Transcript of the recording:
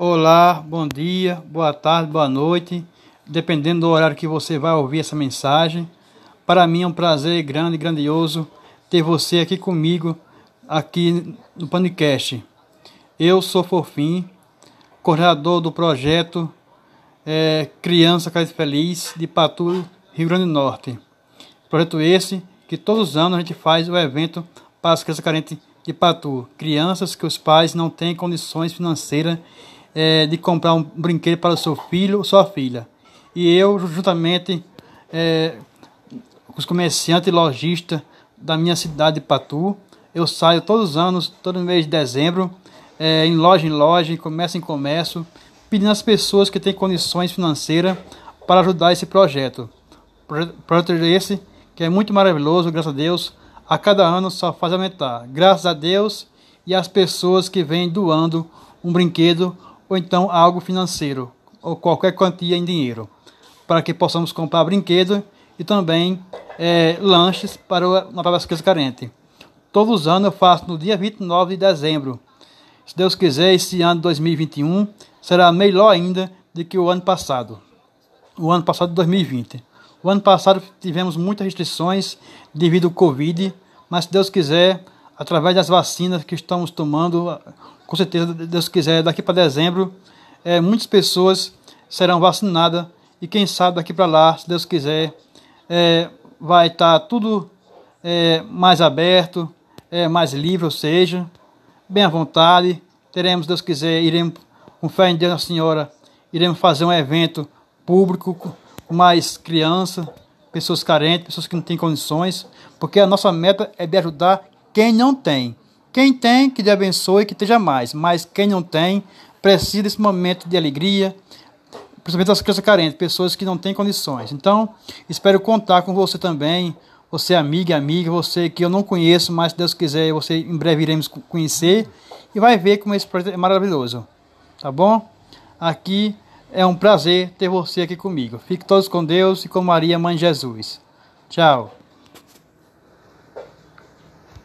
Olá, bom dia, boa tarde, boa noite, dependendo do horário que você vai ouvir essa mensagem. Para mim é um prazer grande, grandioso ter você aqui comigo, aqui no podcast. Eu sou Fofim, coordenador do projeto é, Criança Cais Feliz de Patu, Rio Grande do Norte. Projeto esse que todos os anos a gente faz o evento para as crianças carentes de Patu, crianças que os pais não têm condições financeiras é, de comprar um brinquedo para o seu filho ou sua filha. E eu, juntamente é, com os comerciantes e lojistas da minha cidade de Patu, eu saio todos os anos, todo mês de dezembro, é, em loja em loja, em comércio em comércio, pedindo às pessoas que têm condições financeiras para ajudar esse projeto. Projeto esse que é muito maravilhoso, graças a Deus, a cada ano só faz aumentar. Graças a Deus e às pessoas que vêm doando um brinquedo ou então algo financeiro, ou qualquer quantia em dinheiro, para que possamos comprar brinquedos e também é, lanches para uma crianças carentes. Todos os anos eu faço no dia 29 de dezembro. Se Deus quiser, esse ano 2021 será melhor ainda do que o ano passado. O ano passado, 2020. O ano passado tivemos muitas restrições devido ao Covid, mas se Deus quiser, através das vacinas que estamos tomando, com certeza, Deus quiser, daqui para dezembro, é, muitas pessoas serão vacinadas e quem sabe daqui para lá, se Deus quiser, é, vai estar tá tudo é, mais aberto, é, mais livre, ou seja, bem à vontade. Teremos, Deus quiser, iremos, com fé em Deus Nossa Senhora, iremos fazer um evento público com mais crianças, pessoas carentes, pessoas que não têm condições, porque a nossa meta é de ajudar quem não tem. Quem tem, que Deus abençoe, que esteja mais. Mas quem não tem, precisa desse momento de alegria, principalmente as crianças carentes, pessoas que não têm condições. Então, espero contar com você também, você amiga, amiga, você que eu não conheço, mas se Deus quiser, você em breve iremos conhecer e vai ver como esse projeto é maravilhoso. Tá bom? Aqui é um prazer ter você aqui comigo. Fique todos com Deus e com Maria, Mãe de Jesus. Tchau.